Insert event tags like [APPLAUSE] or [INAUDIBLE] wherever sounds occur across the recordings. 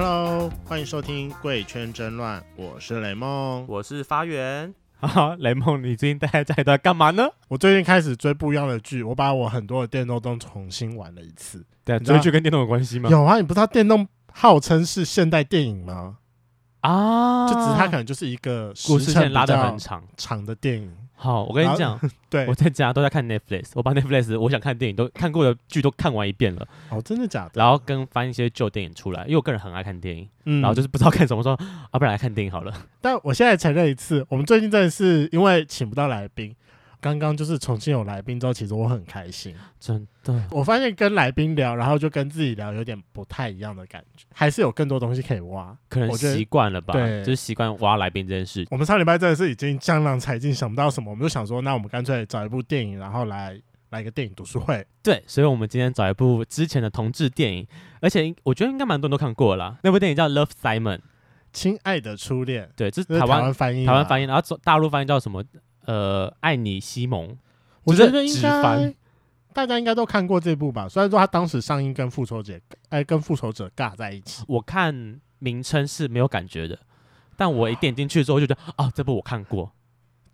Hello，欢迎收听《贵圈真乱》，我是雷梦，我是发源。啊，[LAUGHS] 雷梦，你最近待在在干嘛呢？我最近开始追不一样的剧，我把我很多的电动都重新玩了一次。对啊，追剧跟电动有关系吗？有啊，你不知道电动号称是现代电影吗？啊，就只是它可能就是一个故事线拉的很长长的电影。好，我跟你讲，[LAUGHS] 对，我在家都在看 Netflix，我把 Netflix 我想看电影都看过的剧都看完一遍了。哦，真的假的？然后跟翻一些旧电影出来，因为我个人很爱看电影，嗯，然后就是不知道看什么，说啊，不然来看电影好了。但我现在承认一次，我们最近真的是因为请不到来宾。刚刚就是重庆有来宾之后，其实我很开心，真的。我发现跟来宾聊，然后就跟自己聊有点不太一样的感觉，还是有更多东西可以挖。可能习惯了吧，对，就是习惯挖来宾这件事。我们上礼拜真的是已经江郎才尽，想不到什么，我们就想说，那我们干脆找一部电影，然后来来一个电影读书会。对，所以我们今天找一部之前的同志电影，而且我觉得应该蛮多人都看过了。那部电影叫《Love Simon》，亲爱的初恋。对，这是台湾翻译，台湾翻译，然后大陆翻译叫什么？呃，爱你西蒙。我觉得应该大家应该都看过这部吧，虽然说他当时上映跟复仇者哎跟复仇者尬在一起。我看名称是没有感觉的，但我一点进去之后就觉得啊，这部我看过。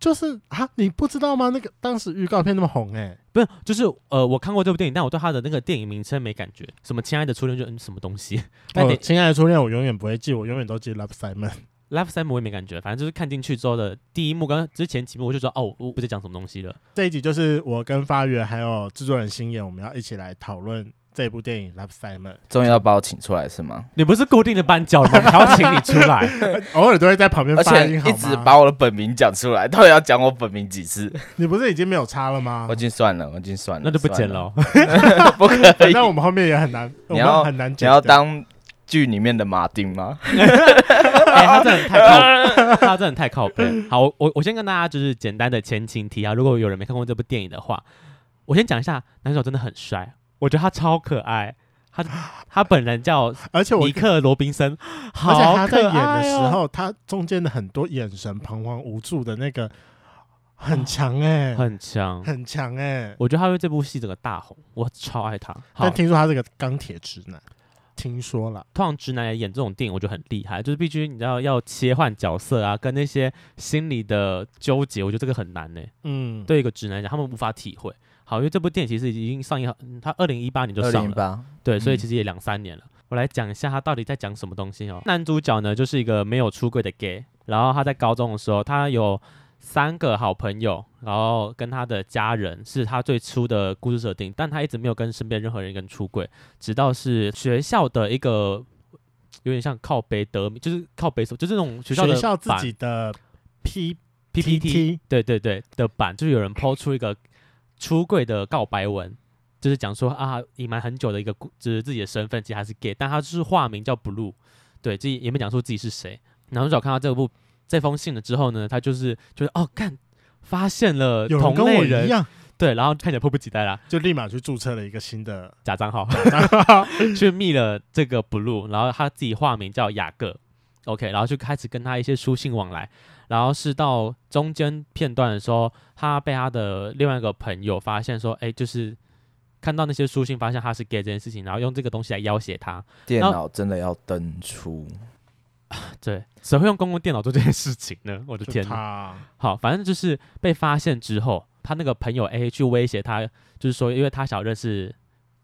就是啊，你不知道吗？那个当时预告片那么红哎、欸，不是，就是呃，我看过这部电影，但我对他的那个电影名称没感觉。什么亲爱的初恋就嗯什么东西？但你亲爱的初恋我永远不会记，我永远都记 Love Simon。Love Simon 我也没感觉，反正就是看进去之后的第一幕跟之前几幕，我就说哦，我不知道讲什么东西了。这一集就是我跟发源还有制作人星野，我们要一起来讨论这部电影 Love Simon。终于要把我请出来是吗？你不是固定的班角吗？还要请你出来，[LAUGHS] 偶尔都会在旁边发且一直把我的本名讲出来，到底要讲我本名几次？[LAUGHS] 你不是已经没有差了吗？我已经算了，我已经算了，那就不剪了。[LAUGHS] 不可以，那我们后面也很难，你要很难剪。你要当剧里面的马丁吗？[LAUGHS] 哎、欸，[LAUGHS] 他真的太靠，他真的太靠背。好，我我先跟大家就是简单的前情提啊。如果有人没看过这部电影的话，我先讲一下，男主角真的很帅，我觉得他超可爱。他他本人叫，而且尼克罗宾森，而且他在演的时候，他中间的很多眼神彷徨无助的那个很强哎、欸，很强 [LAUGHS] 很强哎、欸。我觉得他为这部戏整个大红，我超爱他。但听说他是个钢铁直男。听说了，通常直男来演这种电影，我觉得很厉害，就是必须你知道要切换角色啊，跟那些心理的纠结，我觉得这个很难呢。嗯，对一个直男来讲，他们无法体会。好，因为这部电影其实已经上映，他二零一八年就上了，对，所以其实也两三年了。嗯、我来讲一下他到底在讲什么东西哦。男主角呢，就是一个没有出柜的 gay，然后他在高中的时候，他有。三个好朋友，然后跟他的家人是他最初的故事设定，但他一直没有跟身边任何人跟出柜，直到是学校的一个有点像靠北得名，就是靠北手，就是那种学校的学校自己的 P P P T，对对对的版，就是有人 po 出一个出柜的告白文，就是讲说啊隐瞒很久的一个，就是自己的身份其实还是 gay，但他就是化名叫 Blue，对，自己也没讲出自己是谁。男主角看到这部。这封信了之后呢，他就是就是哦，看发现了同类人，有人跟我一样，对，然后看起来迫不及待啦，就立马去注册了一个新的 [LAUGHS] 假账号，去密了这个 Blue，然后他自己化名叫雅各，OK，然后就开始跟他一些书信往来，然后是到中间片段的时候，他被他的另外一个朋友发现说，哎，就是看到那些书信，发现他是 gay 这件事情，然后用这个东西来要挟他，电脑真的要登出。[LAUGHS] 对，谁会用公共电脑做这件事情呢？[LAUGHS] 我的天哪！好，反正就是被发现之后，他那个朋友 A 去威胁他，就是说，因为他想认识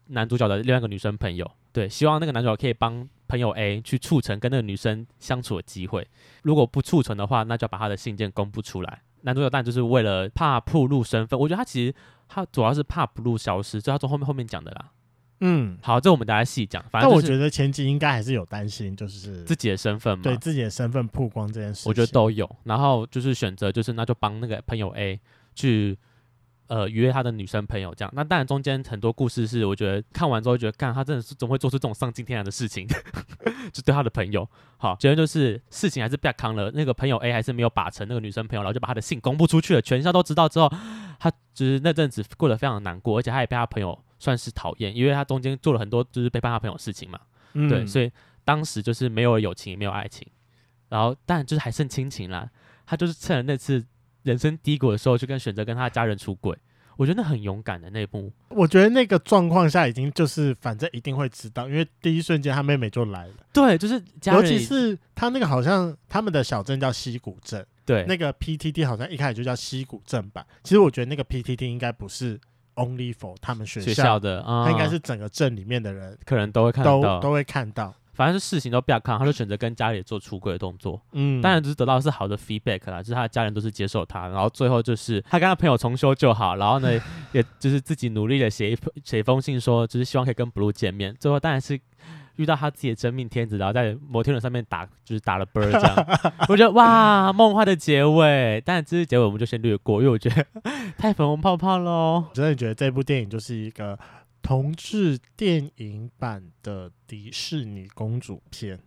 男主角的另外一个女生朋友，对，希望那个男主角可以帮朋友 A 去促成跟那个女生相处的机会。如果不促成的话，那就要把他的信件公布出来。男主角当然就是为了怕暴露身份，我觉得他其实他主要是怕 Blue 消失，就他从后面后面讲的啦。嗯，好，这我们大家细讲。反正、就是、但我觉得前期应该还是有担心，就是自己的身份嘛，对自己的身份曝光这件事，我觉得都有。然后就是选择，就是那就帮那个朋友 A 去呃约他的女生朋友这样。那当然中间很多故事是，我觉得看完之后觉得，干他真的是总会做出这种丧尽天良的事情，[LAUGHS] 就对他的朋友。好，结论就是事情还是变康了。那个朋友 A 还是没有把成那个女生朋友，然后就把他的信公布出去了，全校都知道之后，他就是那阵子过得非常难过，而且他也被他朋友。算是讨厌，因为他中间做了很多就是背叛他朋友的事情嘛，嗯、对，所以当时就是没有友情，也没有爱情，然后但就是还剩亲情啦。他就是趁着那次人生低谷的时候，就跟选择跟他家人出轨。我觉得那很勇敢的那一幕。我觉得那个状况下已经就是反正一定会知道，因为第一瞬间他妹妹就来了。对，就是尤其是他那个好像他们的小镇叫溪谷镇，对，那个 PTT 好像一开始就叫溪谷镇吧。其实我觉得那个 PTT 应该不是 only for 他们学校，学校的，嗯、他应该是整个镇里面的人可能都会看到，都都会看到。反正是事情都不要看，他就选择跟家里做出轨的动作。嗯，当然就是得到的是好的 feedback 啦，就是他的家人都是接受他，然后最后就是他跟他朋友重修就好，然后呢，[LAUGHS] 也就是自己努力的写一写一封信说，就是希望可以跟 Blue 见面。最后当然是遇到他自己的真命天子，然后在摩天轮上面打，就是打了啵这样。[LAUGHS] 我觉得哇，梦幻的结尾。但这是结尾，我们就先略过，因为我觉得太粉红泡泡喽。我真的觉得这部电影就是一个。同志电影版的迪士尼公主片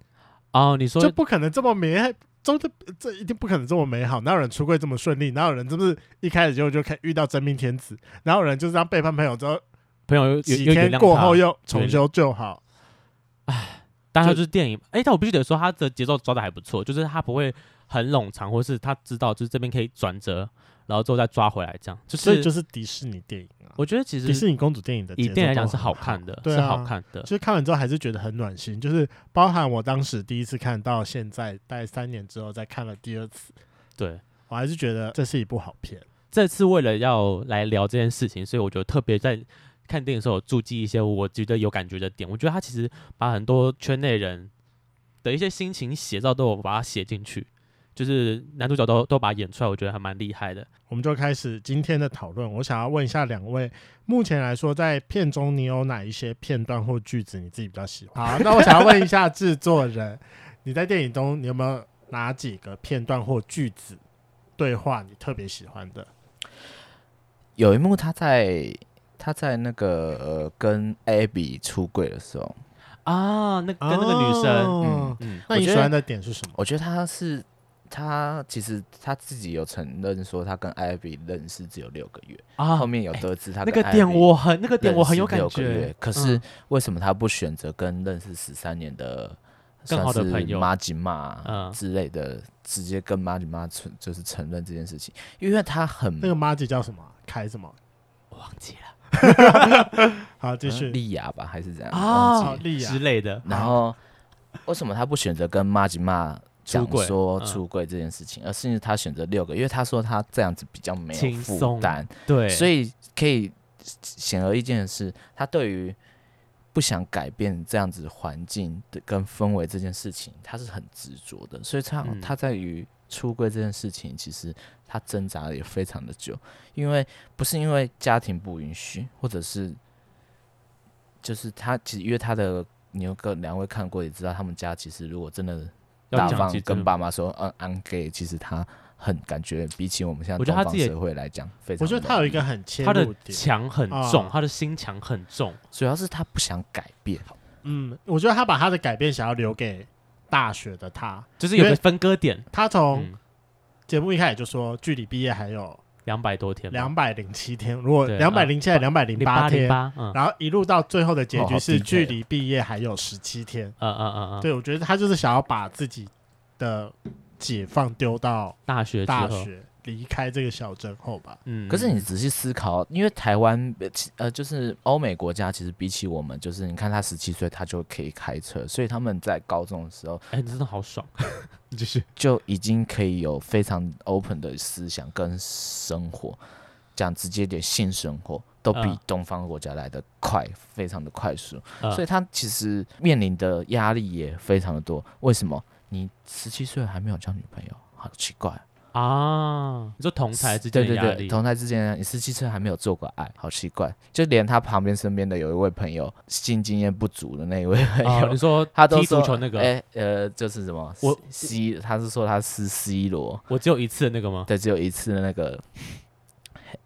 哦，你说就不可能这么美，这这一定不可能这么美好。哪有人出柜这么顺利？哪有人是不是一开始就就可以遇到真命天子？哪有人就是这样背叛朋友之后，朋友几天过后又重修旧好？哎，但他就是电影，哎，但我必须得说，他的节奏抓的还不错，就是他不会很冗长，或是他知道就是这边可以转折。然后之后再抓回来，这样就是，所以就是迪士尼电影啊。我觉得其实迪士尼公主电影的以电影来讲是好看的，是好看的。就是看完之后还是觉得很暖心，就是包含我当时第一次看到现在，大概三年之后再看了第二次，对，我还是觉得这是一部好片。这次为了要来聊这件事情，所以我觉得特别在看电影的时候有注记一些我觉得有感觉的点。我觉得他其实把很多圈内人的一些心情写照都有把它写进去。就是男主角都都把它演出来，我觉得还蛮厉害的。我们就开始今天的讨论。我想要问一下两位，目前来说，在片中你有哪一些片段或句子你自己比较喜欢？好，那我想要问一下制作人，你在电影中你有没有哪几个片段或句子对话你特别喜欢的？有一幕他在他在那个呃跟 Abby 出柜的时候啊，那跟那个女生，哦、嗯嗯，那你喜欢的点是什么？我觉得他是。他其实他自己有承认说，他跟 Abby 认识只有六个月啊。后面有得知他那个点我很那个点我很有感觉。可是为什么他不选择跟认识十三年的更好的朋友马吉玛之类的，直接跟马吉玛承就是承认这件事情？因为他很那个马吉叫什么？凯什么？我忘记了。[LAUGHS] 好，继续。莉亚吧，还是怎样啊？莉亚之类的。然后为什么他不选择跟马吉玛？讲说出柜这件事情，嗯、而是他选择六个，因为他说他这样子比较没有负担，对，所以可以显而易见的是，他对于不想改变这样子环境的跟氛围这件事情，他是很执着的，所以他、嗯、他在于出柜这件事情，其实他挣扎的也非常的久，因为不是因为家庭不允许，或者是就是他其实因为他的你有个两位看过也知道，他们家其实如果真的。大方跟爸妈说，嗯，I'm gay。其实他很感觉，比起我们现在东方社会来讲，非常。我觉得他有一个很他的墙很重，他的心墙很重，主要是他不想改变。嗯，我觉得他把他的改变想要留给大学的他，就是有个分割点。他从节目一开始就说，距离毕业还有两百多天，两百零七天。如果两百零七还两百零八天，然后一路到最后的结局是距离毕业还有十七天。嗯嗯嗯嗯，对，我觉得他就是想要把自己的解放丢到大学，大学离开这个小镇后吧。嗯，可是你仔细思考，因为台湾呃，就是欧美国家，其实比起我们，就是你看他十七岁，他就可以开车，所以他们在高中的时候，哎，真的好爽，[LAUGHS] 就是就已经可以有非常 open 的思想跟生活，讲直接点，性生活都比东方国家来得快，非常的快速，所以他其实面临的压力也非常的多。为什么？你十七岁还没有交女朋友，好奇怪啊！你说同台之间的压力，对对对，同台之间，你十七岁还没有做过爱，好奇怪。就连他旁边身边的有一位朋友，性经验不足的那一位朋友，你说 [LAUGHS] 他踢足球那个，哎呃，就是什么我 C，他是说他是 C 罗，我只有一次的那个吗？对，只有一次的那个，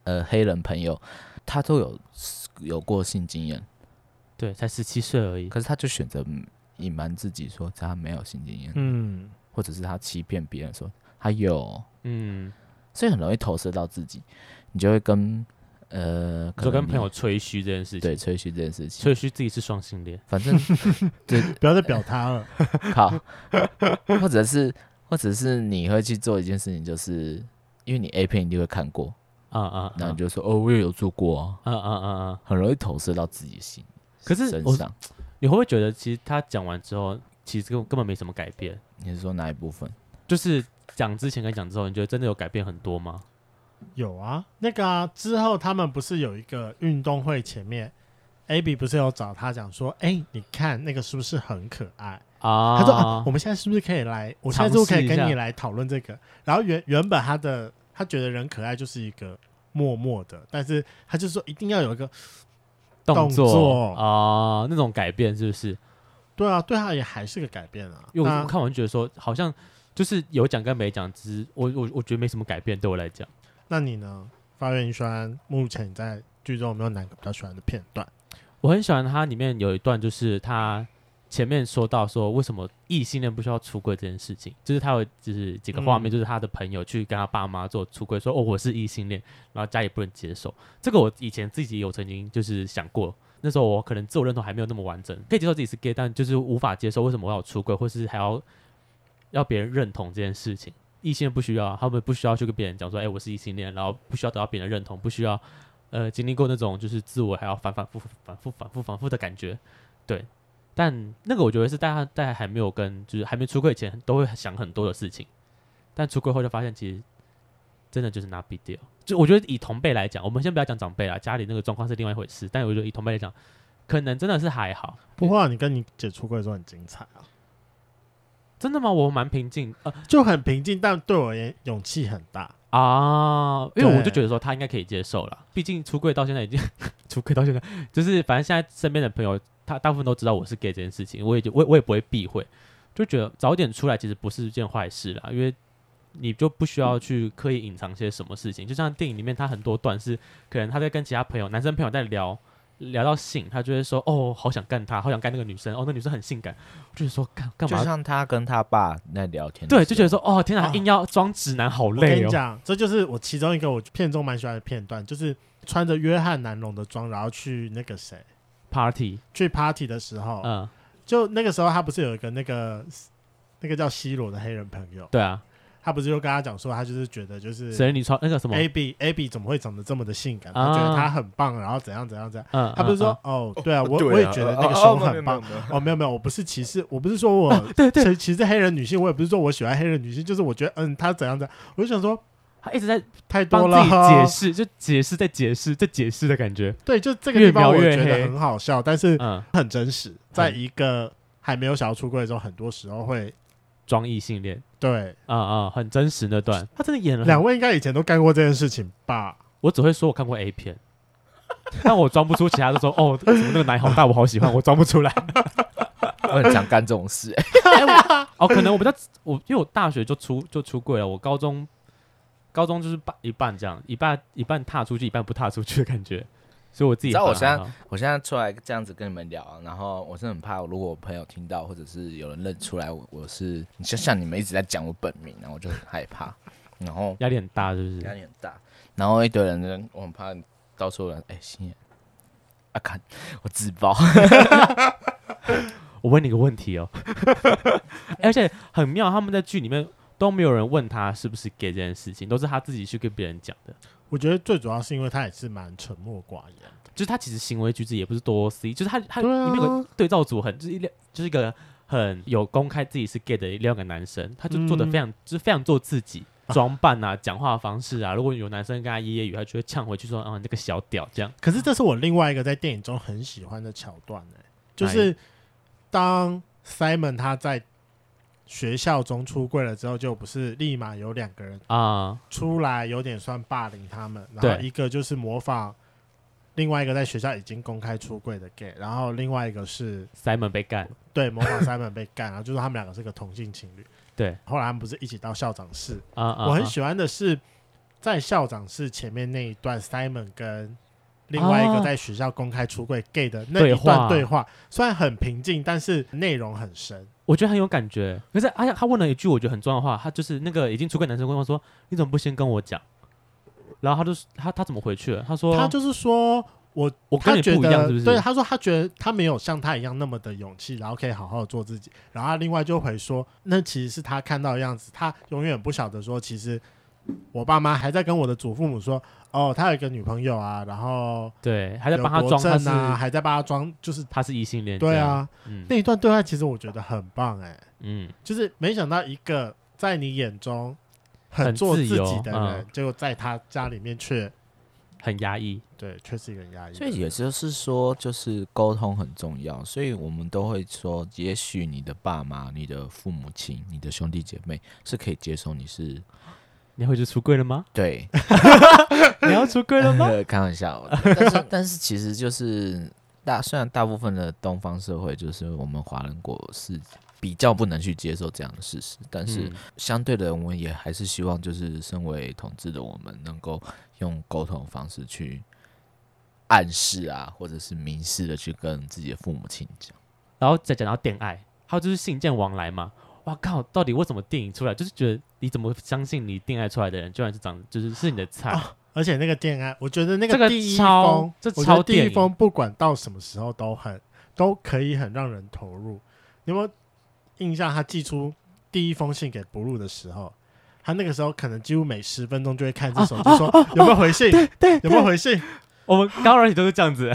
呃，黑人朋友，他都有有过性经验，对，才十七岁而已，可是他就选择。隐瞒自己说他没有性经验，嗯，或者是他欺骗别人说他有，嗯，所以很容易投射到自己，你就会跟呃，可就跟朋友吹嘘这件事情，对，吹嘘这件事情，吹嘘自己是双性恋，反正 [LAUGHS] 对，不要再表他了，[LAUGHS] 好，或者是或者是你会去做一件事情，就是因为你 A 片一定会看过，啊啊，然后就说哦，我也有做过啊，啊啊啊啊，很容易投射到自己心。可是身上，你会不会觉得，其实他讲完之后，其实根根本没什么改变？你是说哪一部分？就是讲之前跟讲之后，你觉得真的有改变很多吗？有啊，那个啊，之后他们不是有一个运动会前面，Abby 不是有找他讲说，哎、欸，你看那个是不是很可爱啊？他说啊，我们现在是不是可以来？我现在是不是可以跟你来讨论这个？然后原原本他的他觉得人可爱就是一个默默的，但是他就说一定要有一个动作啊，那种改变是不是？对啊，对他也还是个改变啊。因为我看完觉得说，好像就是有讲跟没讲，只是我我我觉得没什么改变，对我来讲。那你呢？发源一酸，目前你在剧中有没有哪个比较喜欢的片段？我很喜欢它里面有一段，就是他前面说到说为什么异性恋不需要出柜这件事情，就是他有就是几个画面，就是他的朋友去跟他爸妈做出柜，说哦我是异性恋，然后家里不能接受。这个我以前自己有曾经就是想过，那时候我可能自我认同还没有那么完整，可以接受自己是 gay，但就是无法接受为什么我要出柜，或是还要要别人认同这件事情。异性不需要，他们不需要去跟别人讲说，哎、我是异性恋，然后不需要得到别人的认同，不需要，呃，经历过那种就是自我还要反反复复、反复反复反复的感觉，对。但那个我觉得是大家大家还没有跟，就是还没出柜前都会想很多的事情，但出柜后就发现其实真的就是 not big deal。就我觉得以同辈来讲，我们先不要讲长辈啦，家里那个状况是另外一回事。但我觉得以同辈来讲，可能真的是还好。不过你跟你姐出柜的时候很精彩啊。真的吗？我蛮平静，呃，就很平静，但对我而言勇气很大啊，因为我就觉得说他应该可以接受了，毕竟出柜到现在已经 [LAUGHS] 出柜到现在，就是反正现在身边的朋友，他大部分都知道我是 gay 这件事情，我也就我我也不会避讳，就觉得早点出来其实不是一件坏事啦，因为你就不需要去刻意隐藏些什么事情，就像电影里面他很多段是可能他在跟其他朋友男生朋友在聊。聊到性，他就会说：“哦，好想干他，好想干那个女生。哦，那女生很性感。”就是说干干嘛？就像他跟他爸在聊天，对，就觉得说：“哦，天哪，硬要装直男，好累哦。”我跟你讲，这就是我其中一个我片中蛮喜欢的片段，就是穿着约翰南龙的装，然后去那个谁 party 去 party 的时候，嗯，就那个时候他不是有一个那个那个叫西罗的黑人朋友？对啊。他不是就跟他讲说，他就是觉得就是，谁你穿那个什么，Abby Abby 怎么会长得这么的性感？他觉得他很棒，然后怎样怎样怎样。他不是说哦，对啊，我我也觉得那个胸很棒。哦，没有没有，我不是歧视，我不是说我对对歧视黑人女性，我也不是说我喜欢黑人女性，就是我觉得嗯，他怎样怎样。我就想说，他一直在太多了，解释就解释再解释再解释的感觉。对，就这个地方我觉得很好笑，但是很真实。在一个还没有想要出柜的时候，很多时候会。装异性恋，对，啊啊、嗯嗯，很真实那段，他真的演了。两位应该以前都干过这件事情吧？我只会说我看过 A 片，[LAUGHS] 但我装不出其他的。说哦，怎么那个奶好大，我好喜欢，我装不出来。我很想干这种事、欸欸。哦，可能我比较我，因为我大学就出就出柜了，我高中高中就是半一半这样，一半一半踏出去，一半不踏出去的感觉。所以我自己，知道我现在我现在出来这样子跟你们聊，然后我是很怕，如果我朋友听到，或者是有人认出来我我是，你像像你们一直在讲我本名，然后我就很害怕，然后压力很大，是不是？压力很大，然后一堆人，我很怕到时候人哎，心眼啊，看我自爆。[LAUGHS] 我问你个问题哦，[LAUGHS] 而且很妙，他们在剧里面都没有人问他是不是 gay 这件事情，都是他自己去跟别人讲的。我觉得最主要是因为他也是蛮沉默寡言的，就是他其实行为举止也不是多 C，就是他他里面有个对照组很就是一就是一个很有公开自己是 gay 的一个男生，他就做的非常、嗯、就是非常做自己，装扮啊，讲话方式啊，如果有男生跟他揶揄语，他就会呛回去说啊这个小屌这样。可是这是我另外一个在电影中很喜欢的桥段呢、欸，就是当 Simon 他在。学校中出柜了之后，就不是立马有两个人啊出来，有点算霸凌他们。然后一个就是模仿另外一个在学校已经公开出柜的 gay，然后另外一个是 Simon 被干，对，模仿 Simon 被干，然后就说他们两个是个同性情侣。对，后来他们不是一起到校长室啊？我很喜欢的是在校长室前面那一段，Simon 跟另外一个在学校公开出柜 gay 的那一段对话，虽然很平静，但是内容很深。我觉得很有感觉，可是哎呀，他问了一句我觉得很重要的话，他就是那个已经出柜男生问我说：“你怎么不先跟我讲？”然后他就他他怎么回去了？他说：“他就是说我我跟你不一样，是不是？”对，他说他觉得他没有像他一样那么的勇气，然后可以好好的做自己。然后他另外就回说：“那其实是他看到的样子，他永远不晓得说，其实我爸妈还在跟我的祖父母说，哦，他有一个女朋友啊，然后对，还在帮他装啊，还在帮他装，就是他是异性恋。对啊，嗯、那一段对话其实我觉得很棒哎、欸，嗯，就是没想到一个在你眼中很做自己的人，结果、嗯、在他家里面却。很压抑，对，确实很压抑。所以也就是说，就是沟通很重要。所以我们都会说，也许你的爸妈、你的父母亲、你的兄弟姐妹是可以接受你是，你会去出柜了吗？对，[LAUGHS] 你要出柜了吗？[LAUGHS] 开玩笑，[LAUGHS] 但是但是其实就是大，虽然大部分的东方社会就是我们华人国是。比较不能去接受这样的事实，但是相对的，我们也还是希望，就是身为同志的我们，能够用沟通的方式去暗示啊，或者是明示的去跟自己的父母亲讲。然后再讲到恋爱，还有就是信件往来嘛。哇靠！到底为什么电影出来，就是觉得你怎么相信你恋爱出来的人，居然是长就是是你的菜？哦、而且那个恋爱，我觉得那个第一封，这个、超，第一封，不管到什么时候都很都可以很让人投入。有没有？印象他寄出第一封信给 Blue 的时候，他那个时候可能几乎每十分钟就会看这手机，说有没有回信，对对，有没有回信。我们刚刚都是这样子，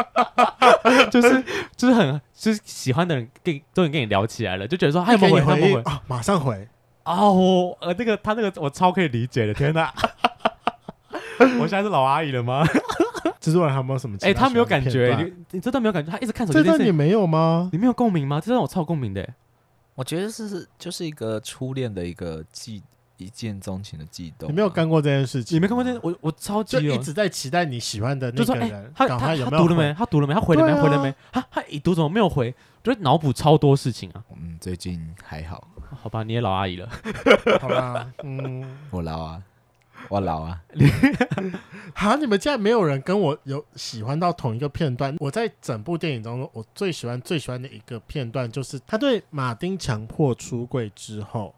[LAUGHS] 就是就是很就是喜欢的人跟终于跟你聊起来了，就觉得说他有没有回，回啊，马上回哦，呃，那个他那个我超可以理解的，天哪，[LAUGHS] 我现在是老阿姨了吗？[LAUGHS] 蜘蛛人还有没有什么？哎、欸，他没有感觉，你你这段没有感觉，他一直看手机。这段你没有吗？你没有共鸣吗？这段我超共鸣的。我觉得是就是一个初恋的一个悸一见钟情的悸动。你没有干过这件事情？你没看过这件？我我超级就一直在期待你喜欢的那个人。欸、他他他读了没？他读了没？他回了没？啊、回了没？他他已读怎么没有回？就脑补超多事情啊。嗯，最近还好。好吧，你也老阿姨了。[LAUGHS] 好吧，嗯，我老啊。我老啊！[LAUGHS] 好，你们竟然没有人跟我有喜欢到同一个片段。我在整部电影当中，我最喜欢最喜欢的一个片段，就是他对马丁强迫出柜之后，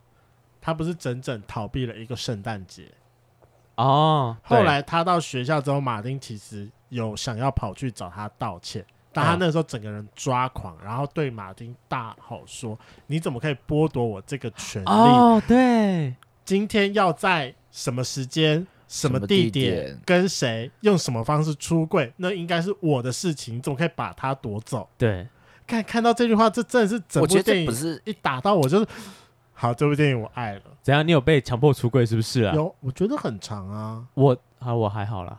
他不是整整逃避了一个圣诞节哦。后来他到学校之后，马丁其实有想要跑去找他道歉，但他那时候整个人抓狂，然后对马丁大吼说：“你怎么可以剥夺我这个权利？”哦，对，今天要在。什么时间、什么地点、跟谁用什么方式出柜，那应该是我的事情，你怎么可以把他夺走？对，看看到这句话，这真的是整部电影不是一打到我就是好，这部电影我爱了。怎样？你有被强迫出柜是不是啊？有，我觉得很长啊。我啊，我还好啦，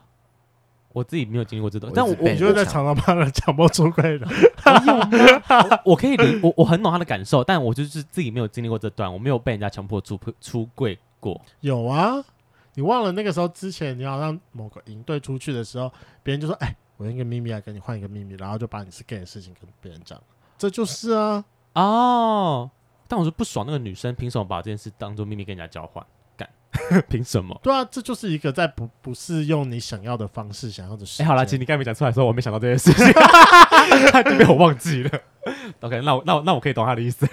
我自己没有经历过这段，但我我觉得在常常帮人强迫出柜的。[LAUGHS] 我，我可以理，我我很懂他的感受，但我就是自己没有经历过这段，我没有被人家强迫出出柜过。有啊，你忘了那个时候之前你要让某个营队出去的时候，别人就说：“哎、欸，我用一个秘密来跟你换一个秘密，然后就把你是 gay 的事情跟别人讲。”这就是啊，哦，但我是不爽那个女生凭什么把这件事当做秘密跟人家交换？干，[LAUGHS] 凭什么？对啊，这就是一个在不不是用你想要的方式想要的事。哎、欸，好了，其实你刚才没讲出来的时候，我没想到这件事情，[LAUGHS] 他 [LAUGHS] 就被我忘记了。OK，那我那我那我可以懂他的意思。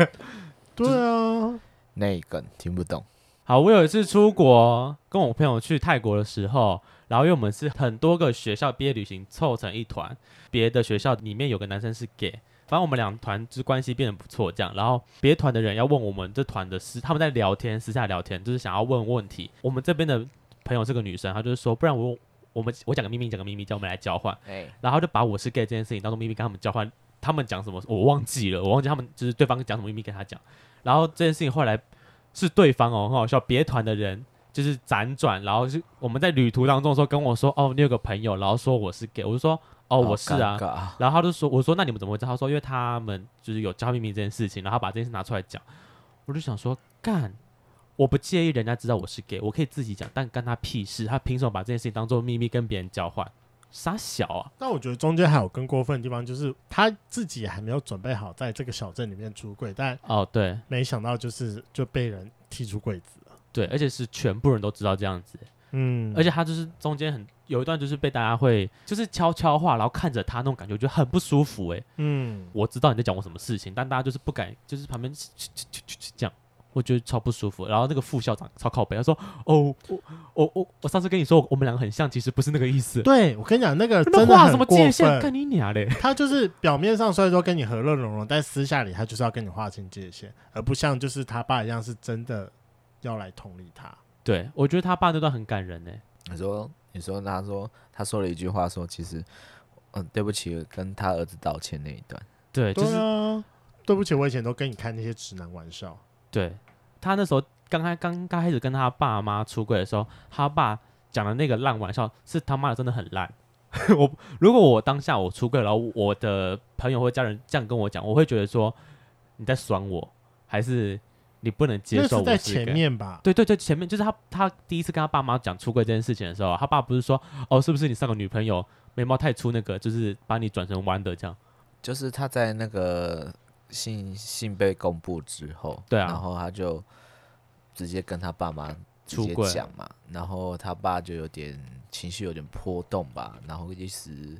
对啊，那一个听不懂。好，我有一次出国，跟我朋友去泰国的时候，然后因为我们是很多个学校毕业旅行凑成一团，别的学校里面有个男生是 gay，反正我们两团之关系变得不错，这样，然后别团的人要问我们这团的私，他们在聊天，私下聊天，就是想要问问题。我们这边的朋友是个女生，她就是说，不然我我们我讲个秘密，讲个秘密，叫我们来交换，然后就把我是 gay 这件事情当做秘密跟他们交换，他们讲什么我忘记了，我忘记他们就是对方讲什么秘密跟他讲，然后这件事情后来。是对方哦，很好笑。别团的人就是辗转，然后是我们在旅途当中说跟我说，哦，你有个朋友，然后说我是 gay，我就说，哦，我是啊。然后他就说，我说那你们怎么会知道？他说因为他们就是有交秘密这件事情，然后把这件事拿出来讲。我就想说，干，我不介意人家知道我是 gay，我可以自己讲，但干他屁事？他凭什么把这件事情当做秘密跟别人交换？傻小啊！但我觉得中间还有更过分的地方，就是他自己还没有准备好在这个小镇里面出柜，但哦对，没想到就是就被人踢出柜子了。对，而且是全部人都知道这样子。嗯，而且他就是中间很有一段就是被大家会就是悄悄话，然后看着他那种感觉，我觉得很不舒服哎。嗯，我知道你在讲我什么事情，但大家就是不敢，就是旁边这样。我觉得超不舒服，然后那个副校长超靠北，他说：“哦，我我我我上次跟你说我们两个很像，其实不是那个意思。”对，我跟你讲，那个真的很过分。跟你娘嘞！他就是表面上虽然说跟你和乐融融，但私下里他就是要跟你划清界限，而不像就是他爸一样是真的要来同理他。对，我觉得他爸那段很感人呢。你说，你说，他说，他说了一句话，说其实，嗯，对不起，跟他儿子道歉那一段。对，就是对啊，对不起，我以前都跟你开那些直男玩笑。对，他那时候刚开刚刚开始跟他爸妈出柜的时候，他爸讲的那个烂玩笑是他妈的真的很烂。[LAUGHS] 我如果我当下我出柜，然后我的朋友或家人这样跟我讲，我会觉得说你在爽我，还是你不能接受我？是在前面吧？对对对，前面就是他他第一次跟他爸妈讲出轨这件事情的时候，他爸不是说哦，是不是你上个女朋友眉毛太粗，那个就是把你转成弯的这样？就是他在那个信信被公布之后，对啊，然后他就直接跟他爸妈直接讲嘛，然后他爸就有点情绪有点波动吧，然后一时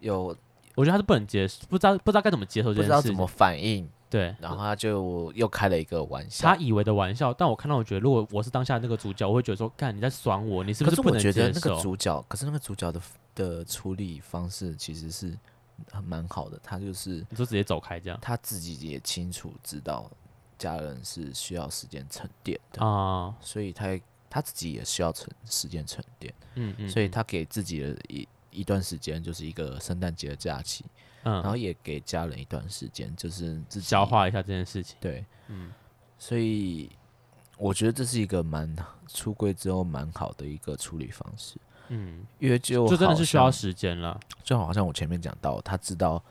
又我觉得他是不能接受，不知道不知道该怎么接受这件事，不知道怎么反应，对，然后他就又开了一个玩笑，他以为的玩笑，但我看到我觉得，如果我是当下那个主角，我会觉得说，干你在爽我，你是不是不能接受？可是我觉得那个主角，可是那个主角的的处理方式其实是。很蛮好的，他就是你说直接走开这样，他自己也清楚知道家人是需要时间沉淀的啊，所以他他自己也需要沉时间沉淀，嗯嗯，所以他给自己的一一段时间就是一个圣诞节的假期，嗯，然后也给家人一段时间，就是自己消化一下这件事情，对，嗯，所以我觉得这是一个蛮出柜之后蛮好的一个处理方式。嗯，因为就就真的是需要时间了，就好像我前面讲到，他知道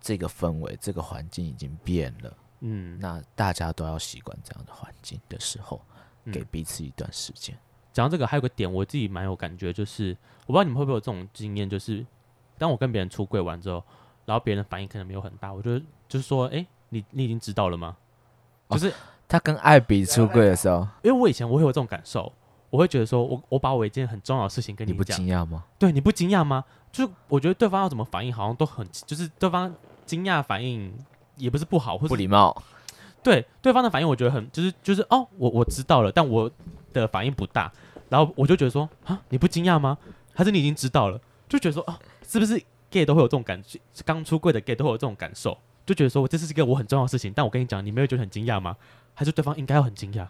这个氛围、这个环境已经变了，嗯，那大家都要习惯这样的环境的时候，给彼此一段时间。讲到这个，还有个点，我自己蛮有感觉，就是我不知道你们会不会有这种经验，就是当我跟别人出柜完之后，然后别人的反应可能没有很大，我觉得就是说，哎，你你已经知道了吗？就是、哦、他跟艾比出柜的时候，因为我以前我会有这种感受。我会觉得说我，我我把我一件很重要的事情跟你讲，你不惊讶吗？对，你不惊讶吗？就我觉得对方要怎么反应，好像都很，就是对方惊讶反应也不是不好，或是不礼貌。对，对方的反应，我觉得很，就是就是哦，我我知道了，但我的反应不大，然后我就觉得说啊，你不惊讶吗？还是你已经知道了？就觉得说啊，是不是 gay 都会有这种感觉？刚出柜的 gay 都会有这种感受，就觉得说我这是一个我很重要的事情，但我跟你讲，你没有觉得很惊讶吗？还是对方应该要很惊讶？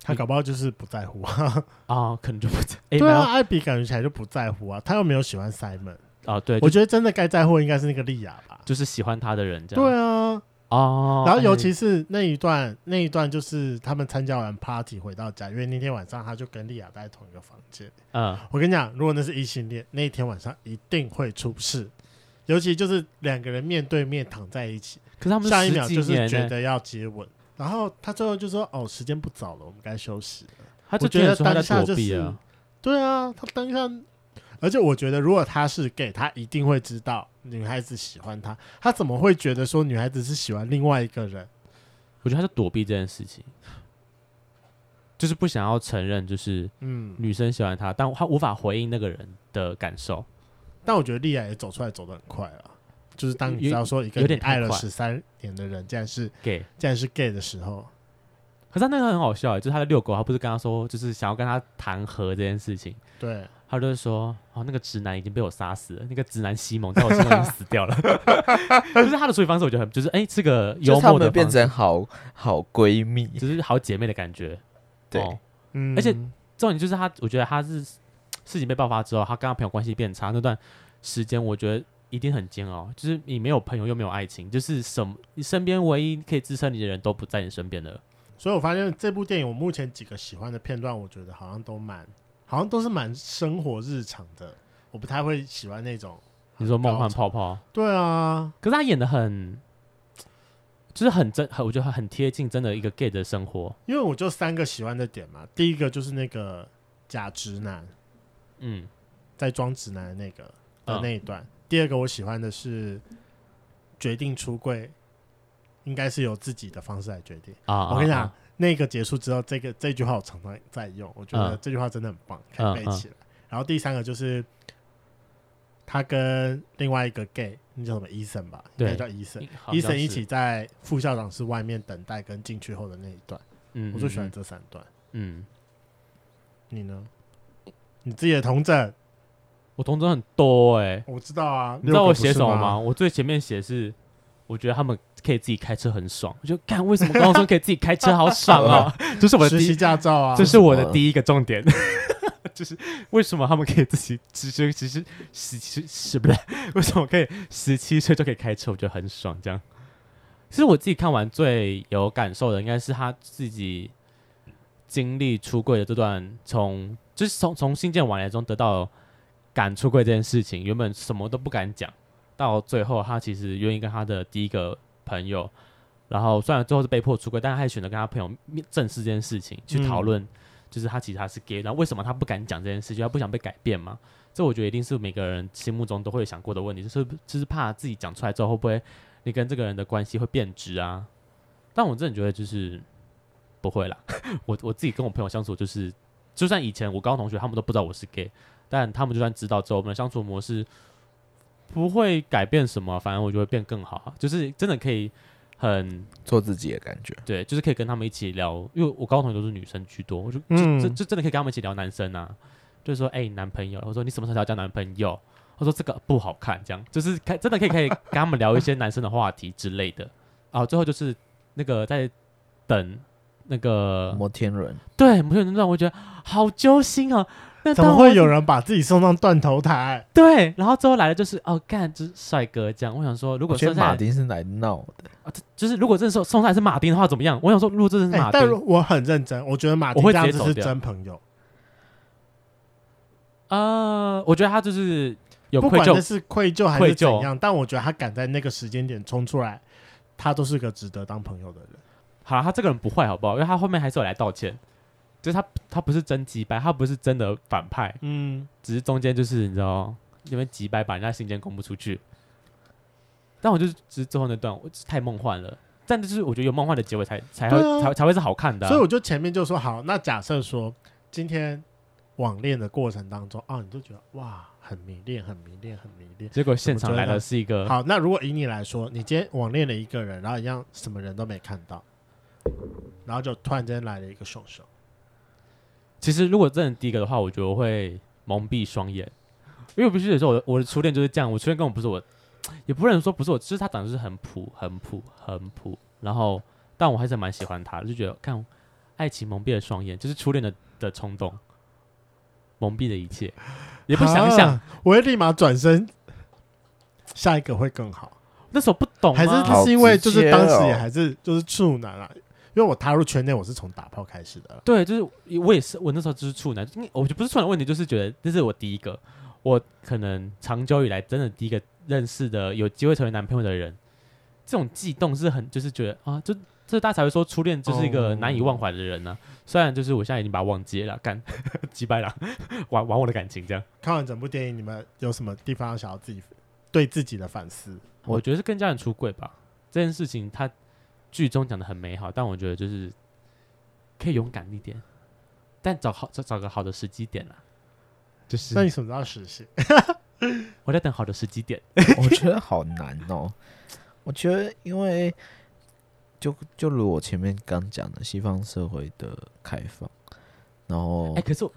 他搞不好就是不在乎啊，啊，可能就不在。欸、对啊，艾比感觉起来就不在乎啊，他又没有喜欢 Simon 啊。对，我觉得真的该在乎应该是那个莉亚吧，就是喜欢他的人这样。对啊，哦，然后尤其是那一段，欸、那一段就是他们参加完 party 回到家，因为那天晚上他就跟莉亚待在同一个房间。嗯，我跟你讲，如果那是异性恋，那一天晚上一定会出事，尤其就是两个人面对面躺在一起，可是他们下一秒就是觉得要接吻。然后他最后就说：“哦，时间不早了，我们该休息了。”他就觉得当下就是，啊对啊，他当下，而且我觉得如果他是 gay，他一定会知道女孩子喜欢他，他怎么会觉得说女孩子是喜欢另外一个人？我觉得他是躲避这件事情，就是不想要承认，就是嗯，女生喜欢他，但他无法回应那个人的感受。但我觉得莉亚也走出来走得很快啊。就是当你知道说一个你爱了十三年的人，竟然是 gay，竟然是 gay 的时候，可是他那个很好笑，就是他的遛狗，他不是跟他说，就是想要跟他谈和这件事情。对，他就是说，哦，那个直男已经被我杀死了，那个直男西蒙在我心中已经死掉了。[LAUGHS] 就是他的处理方式，我觉得很，就是哎，这个幽默的变成好好闺蜜，就是好姐妹的感觉。对，嗯，而且重点就是他，我觉得他是事情被爆发之后，他跟他朋友关系变差那段时间，我觉得。一定很煎熬，就是你没有朋友又没有爱情，就是什么，你身边唯一可以支撑你的人都不在你身边了。所以我发现这部电影，我目前几个喜欢的片段，我觉得好像都蛮，好像都是蛮生活日常的。我不太会喜欢那种你说梦幻泡泡，对啊，可是他演的很，就是很真，很我觉得很贴近真的一个 gay 的生活。因为我就三个喜欢的点嘛，第一个就是那个假直男，嗯，在装直男的那个的那一段。嗯第二个我喜欢的是决定出柜，应该是由自己的方式来决定啊！我跟你讲，那个结束之后，这个这句话我常常在用，我觉得这句话真的很棒，可以背起来。然后第三个就是他跟另外一个 gay，那叫什么医生吧？应该，叫医生，医生一起在副校长室外面等待跟进去后的那一段，嗯，我最喜欢这三段。嗯，你呢？你自己的同枕。我同桌很多哎、欸，我知道啊，你知道我写什么吗？我最前面写是我觉得他们可以自己开车很爽。我就看为什么高中生可以自己开车好爽啊！[LAUGHS] 这是我的实习驾照啊，这是我的第一个重点。[LAUGHS] 就是为什么他们可以自己只是只是十七是不是？为什么可以十七岁就可以开车？我觉得很爽。这样，其实我自己看完最有感受的，应该是他自己经历出柜的这段，从就是从从信件往来中得到敢出柜这件事情，原本什么都不敢讲。到最后，他其实愿意跟他的第一个朋友，然后虽然最后是被迫出柜，但是他还选择跟他朋友正视这件事情，去讨论，就是他其实他是 gay，然后为什么他不敢讲这件事情，他不想被改变嘛？这我觉得一定是每个人心目中都会想过的问题，就是就是怕自己讲出来之后会不会你跟这个人的关系会变质啊？但我真的觉得就是不会啦，[LAUGHS] 我我自己跟我朋友相处，就是就算以前我高中同学他们都不知道我是 gay，但他们就算知道之后，我们的相处模式。不会改变什么，反而我觉得会变更好，就是真的可以很做自己的感觉。对，就是可以跟他们一起聊，因为我高中同学都是女生居多，我就、嗯、就就真的可以跟他们一起聊男生啊，就是说，哎、欸，男朋友，我说你什么时候要交男朋友？他说这个不好看，这样就是可真的可以可以跟他们聊一些男生的话题之类的。啊，最后就是那个在等那个摩天轮，对，摩天轮段我觉得好揪心啊。怎么会有人把自己送上断头台？对，然后最后来的就是哦，干，就是帅哥这样。我想说，如果觉得马丁是来闹的，啊，就是如果这时候送上来是马丁的话，怎么样？我想说，如果这是马丁，欸，但我很认真，我觉得马丁这样子是真朋友。呃，我觉得他就是有愧疚，不管是愧疚还是怎样，但我觉得他敢在那个时间点冲出来，他都是个值得当朋友的人。好，他这个人不坏，好不好？因为他后面还是有来道歉。就是他，他不是真击败，他不是真的反派，嗯，只是中间就是你知道，因为机掰把人家信件公布出去。但我就是只是最后那段，我太梦幻了。但就是我觉得有梦幻的结尾才才会、啊、才才会是好看的、啊。所以我就前面就说好，那假设说今天网恋的过程当中啊，你就觉得哇，很迷恋，很迷恋，很迷恋。结果现场来的是一个好。那如果以你来说，你今天网恋了一个人，然后一样什么人都没看到，然后就突然间来了一个凶手。其实，如果真的第一个的话，我觉得我会蒙蔽双眼，因为我必须得说，我的我的初恋就是这样。我初恋根本不是我，也不能说不是我，其实他长得是很普、很普、很普。然后，但我还是蛮喜欢他的，就觉得看爱情蒙蔽了双眼，就是初恋的的冲动，蒙蔽了一切，也不想想，啊、我会立马转身，下一个会更好。那时候不懂，还是是因为就是当时也还是就是处男啊。因为我踏入圈内，我是从打炮开始的。对，就是我也是，我那时候就是处男，因为我就不是处男问题，就是觉得这是我第一个，我可能长久以来真的第一个认识的有机会成为男朋友的人，这种悸动是很，就是觉得啊，就这大家才会说初恋就是一个难以忘怀的人呢、啊。Oh. 虽然就是我现在已经把它忘记了，干 [LAUGHS] 击败了，玩玩我的感情这样。看完整部电影，你们有什么地方想要自己对自己的反思？我觉得是跟家人出柜吧，这件事情他。剧中讲的很美好，但我觉得就是可以勇敢一点，但找好找找个好的时机点啦。就是那你什么时候实现？我在等好的时机点。[LAUGHS] 我觉得好难哦。我觉得因为就就如我前面刚讲的，西方社会的开放，然后哎、欸，可是我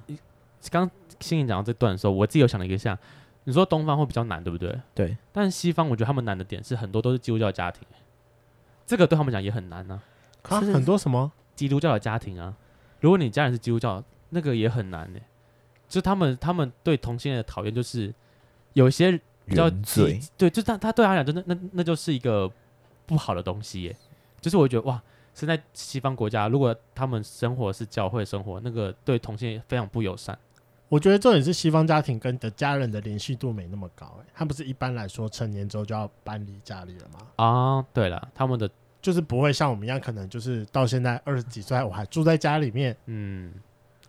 刚心怡讲到这段的时候，我自己有想了一个像，你说东方会比较难，对不对？对。但是西方，我觉得他们难的点是很多都是基督教家庭。这个对他们讲也很难呢、啊，啊，很多什么基督教的家庭啊，如果你家人是基督教，那个也很难呢。就他们他们对同性恋的讨厌，就是有一些比较对，就他他对他来讲，真的那那就是一个不好的东西耶。就是我觉得哇，现在西方国家，如果他们生活是教会生活，那个对同性恋非常不友善。我觉得重点是西方家庭跟你的家人的联系度没那么高，哎，他不是一般来说成年之后就要搬离家里了吗？啊，对了，他们的。就是不会像我们一样，可能就是到现在二十几岁，我还住在家里面。嗯，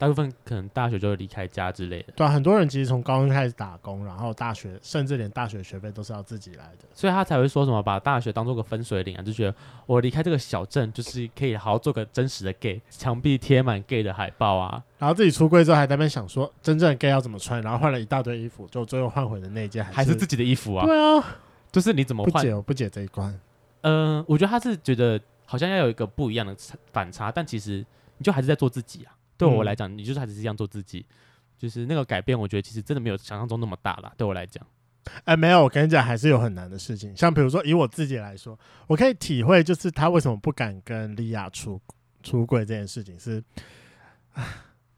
大部分可能大学就会离开家之类的。对啊，很多人其实从高中开始打工，然后大学甚至连大学学费都是要自己来的，所以他才会说什么把大学当做个分水岭啊，就觉得我离开这个小镇，就是可以好好做个真实的 gay，墙壁贴满 gay 的海报啊，然后自己出柜之后还在那边想说真正的 gay 要怎么穿，然后换了一大堆衣服，就最后换回的那一件还是，自己的衣服啊。对啊，就是你怎么换？不解，我不解这一关。嗯、呃，我觉得他是觉得。好像要有一个不一样的反差，但其实你就还是在做自己啊。对我来讲，你就是还是这样做自己，就是那个改变，我觉得其实真的没有想象中那么大啦。对我来讲，哎，没有，我跟你讲，还是有很难的事情。像比如说，以我自己来说，我可以体会，就是他为什么不敢跟莉亚出出柜这件事情是，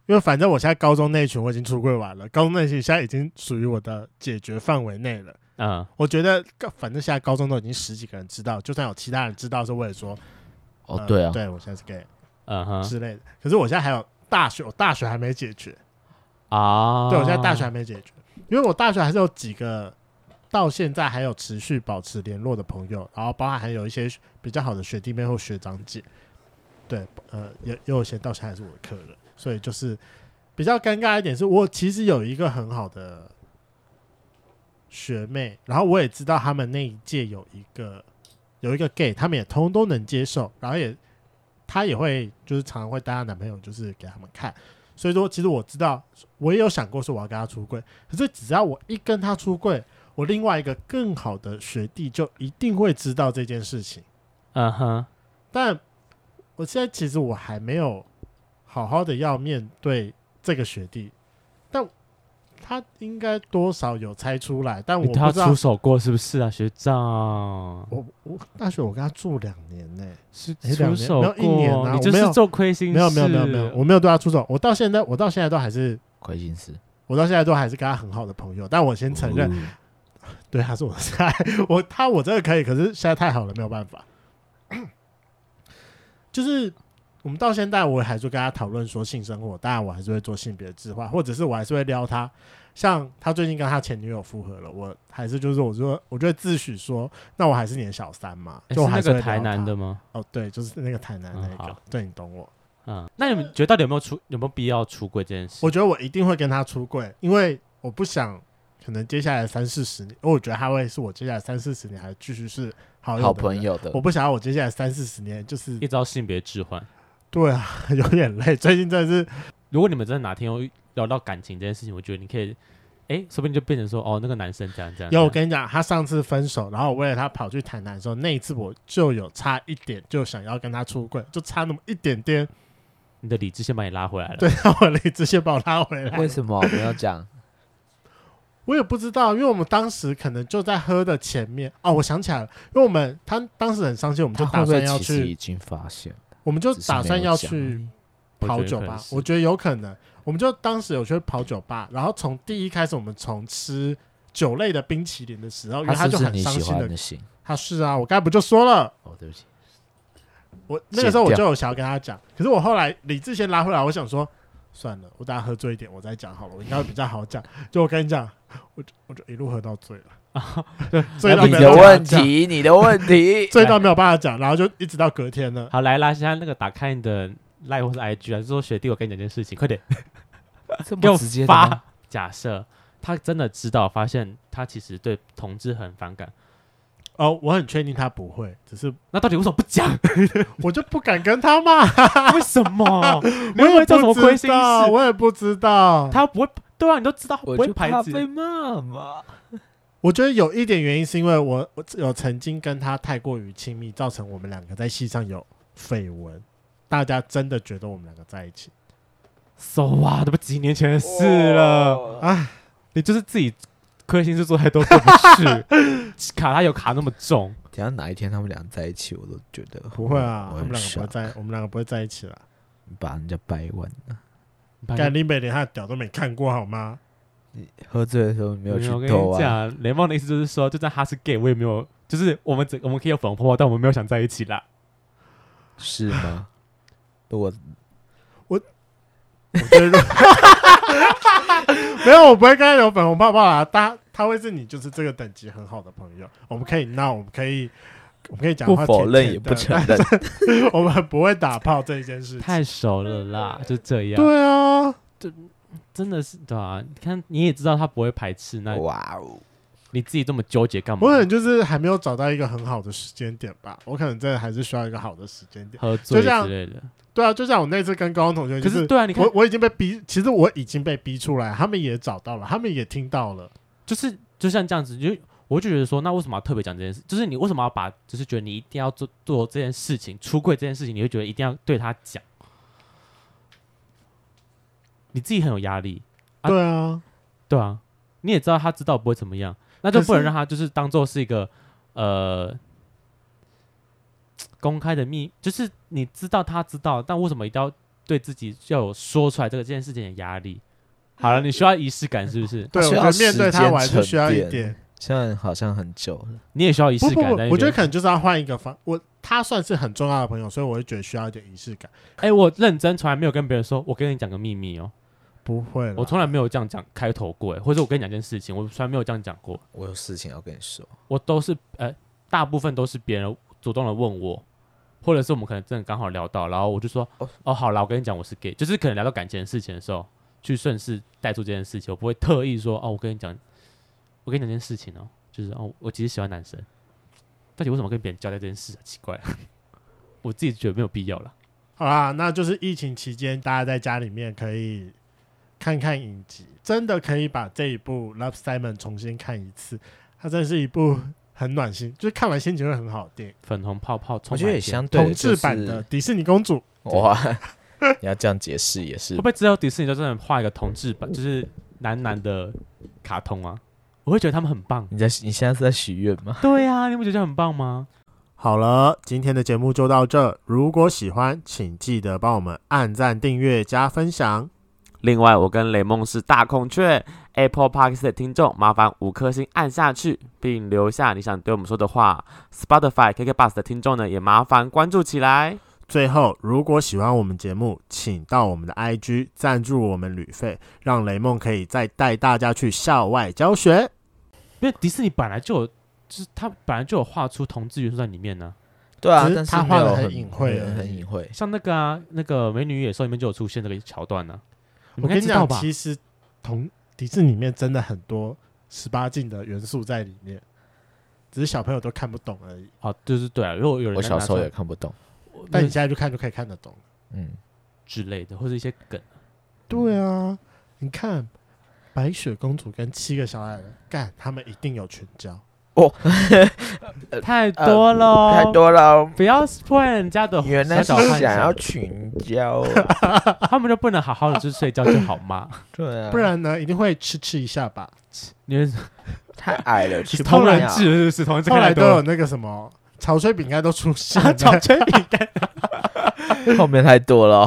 因为反正我现在高中那一群我已经出柜完了，高中那一群现在已经属于我的解决范围内了。嗯，我觉得反正现在高中都已经十几个人知道，就算有其他人知道，是为了说，哦，呃、对啊，对我现在是 gay，嗯哼之类的。可是我现在还有大学，我大学还没解决啊。对，我现在大学还没解决。因为我大学还是有几个到现在还有持续保持联络的朋友，然后包含还有一些比较好的学弟妹或学长姐，对，呃，也有一些到现在还是我的客人，所以就是比较尴尬一点，是我其实有一个很好的学妹，然后我也知道他们那一届有一个有一个 gay，他们也通通都能接受，然后也他也会就是常常会带她男朋友就是给他们看。所以说，其实我知道，我也有想过说我要跟她出柜。可是只要我一跟她出柜，我另外一个更好的学弟就一定会知道这件事情。嗯哼。但我现在其实我还没有好好的要面对这个学弟。他应该多少有猜出来，但我不知道。他出手过是不是啊，学长？我我大学我跟他住两年呢、欸，是出手过、欸、一年啊，你就是做亏心事，没有没有没有没有，我没有对他出手，我到现在我到现在都还是亏心事，我到现在都还是跟他很好的朋友，但我先承认，哦、对，他是我的菜，[LAUGHS] 我他我真的可以，可是现在太好了，没有办法，[COUGHS] 就是。我们到现在，我还是跟他讨论说性生活，当然我还是会做性别置换，或者是我还是会撩他。像他最近跟他前女友复合了，我还是就是我说，我就会自诩说，那我还是你的小三嘛。就我还是那个台南的吗？哦，对，就是那个台南那个，嗯、对，你懂我。嗯，那你们觉得到底有没有出，有没有必要出柜这件事？我觉得我一定会跟他出柜，因为我不想可能接下来三四十年，因为我觉得他会是我接下来三四十年还继续是好好朋友的。我不想要我接下来三四十年就是一招性别置换。对啊，[LAUGHS] 有点累。最近真的是，如果你们真的哪天有聊到感情这件事情，我觉得你可以，说不定就变成说，哦，那个男生这样这样。有，我跟你讲，他上次分手，然后我为了他跑去谈谈的时候，那一次我就有差一点就想要跟他出柜，就差那么一点点。你的理智先把你拉回来了。对，[LAUGHS] 我理智先把我拉回来。[LAUGHS] 为什么不要讲？我也不知道，因为我们当时可能就在喝的前面。哦，我想起来了，因为我们他当时很伤心，我们就打算要去。已经发现。我们就打算要去跑酒吧，我觉得有可能。我们就当时有去跑酒吧，然后从第一开始，我们从吃酒类的冰淇淋的时候，因为他就很伤心的。他是啊，我刚才不就说了？哦，对不起，我那个时候我就有想要跟他讲，可是我后来理智先拉回来，我想说算了，我等下喝醉一点，我再讲好了，我应该会比较好讲。就我跟你讲，我就我就一路喝到醉了。啊，[LAUGHS] 对，[LAUGHS] 醉到没有问题，你的问题，[LAUGHS] 醉到没有办法讲，然后就一直到隔天了。好，来啦，现在那个打开你的 Line 或是 IG 啊，就说学弟，我跟你讲件事情，快点，这么直接发。假设他真的知道，发现他其实对同志很反感。哦，我很确定他不会，只是那到底为什么不讲？我就不敢跟他骂。为什么？你会不会做什么亏心事？我也不知道。他不会，对啊，你都知道，不会排骂嘛。我觉得有一点原因是因为我我有曾经跟他太过于亲密，造成我们两个在戏上有绯闻，大家真的觉得我们两个在一起。So 哇，那不几年前的事了啊！唉你就是自己亏心事做太多，过不去。卡他有卡那么重，等下哪一天他们两个在一起，我都觉得不会啊，我们两个不会在，我们两个不会在一起了。把人家掰弯了，干林北连他的屌都没看过好吗？你喝醉的时候没有去偷啊？我跟你讲，雷梦的意思就是说，就算他是 gay，我也没有，就是我们只我们可以有粉红泡泡，但我们没有想在一起啦。是吗？[LAUGHS] 我我我觉得没有，我不会跟他有粉红泡泡啊。他他会是你就是这个等级很好的朋友，我们可以闹，我们可以我们可以讲话，不否认也不承认，[LAUGHS] 我们不会打炮这一件事，太熟了啦，就这样。对啊，就。真的是对啊，你看你也知道他不会排斥，那哇哦，你自己这么纠结干嘛？我可能就是还没有找到一个很好的时间点吧，我可能真的还是需要一个好的时间点，喝醉之类的。对啊，就像我那次跟高中同学，就是，可是对啊，你看我我已经被逼，其实我已经被逼出来，他们也找到了，他们也听到了，就是就像这样子，就我就觉得说，那为什么要特别讲这件事？就是你为什么要把，就是觉得你一定要做做这件事情，出柜这件事情，你会觉得一定要对他讲。你自己很有压力，啊对啊，对啊，你也知道他知道不会怎么样，那就不能让他就是当做是一个呃公开的秘，就是你知道他知道，但为什么一定要对自己要有说出来这个这件事情的压力？好了，你需要仪式感是不是？对，我觉得面对他，我还是需要一点。现在好像很久了，你也需要仪式感。不不不，我觉得可能就是要换一个方。我他算是很重要的朋友，所以我会觉得需要一点仪式感。哎、欸，我认真从来没有跟别人说，我跟你讲个秘密哦。不会，我从来没有这样讲开头过，或者我跟你讲件事情，我从来没有这样讲过。我有事情要跟你说，我都是呃、欸，大部分都是别人主动的问我，或者是我们可能真的刚好聊到，然后我就说哦哦，好了，我跟你讲，我是 gay，就是可能聊到感情的事情的时候，去顺势带出这件事情，我不会特意说哦，我跟你讲，我跟你讲件事情哦。就是哦，我其实喜欢男生，到底为什么跟别人交代这件事啊？奇怪，[LAUGHS] 我自己觉得没有必要了。好啦，那就是疫情期间，大家在家里面可以看看影集，真的可以把这一部《Love Simon》重新看一次。它真的是一部很暖心，就是看完心情会很好的电影。粉红泡泡，我觉得也相对、就是、同志版的迪士尼公主。哇，[LAUGHS] 你要这样解释也是。会不会只有迪士尼就真的画一个同志版，就是男男的卡通啊？我会觉得他们很棒。你在你现在是在许愿吗？对呀、啊，你不觉得很棒吗？好了，今天的节目就到这。如果喜欢，请记得帮我们按赞、订阅、加分享。另外，我跟雷梦是大孔雀 Apple Podcast 的听众，麻烦五颗星按下去，并留下你想对我们说的话。Spotify KK Bus 的听众呢，也麻烦关注起来。最后，如果喜欢我们节目，请到我们的 IG 赞助我们旅费，让雷梦可以再带大家去校外教学。因为迪士尼本来就有，就是他本来就有画出同志元素在里面呢。对啊，但是他画的很隐晦，很隐晦。像那个啊，那个美女野兽里面就有出现这个桥段呢。我跟你讲，其实同迪士尼里面真的很多十八禁的元素在里面，只是小朋友都看不懂而已。哦，就是对啊，如果有人我小时候也看不懂。但你现在就看就可以看得懂，嗯之类的，或者一些梗。对啊，你看白雪公主跟七个小矮人干，他们一定有群交哦，[LAUGHS] 太多了，太多了，不要破人家的。原来是想要群交，[LAUGHS] 他们就不能好好的就睡觉就好吗？对啊，不然呢，一定会吃吃一下吧？因为太矮了，同人志是同人志，后来都有那个什么。潮吹饼干都出现了，[LAUGHS] 潮吹饼干。后面太多了，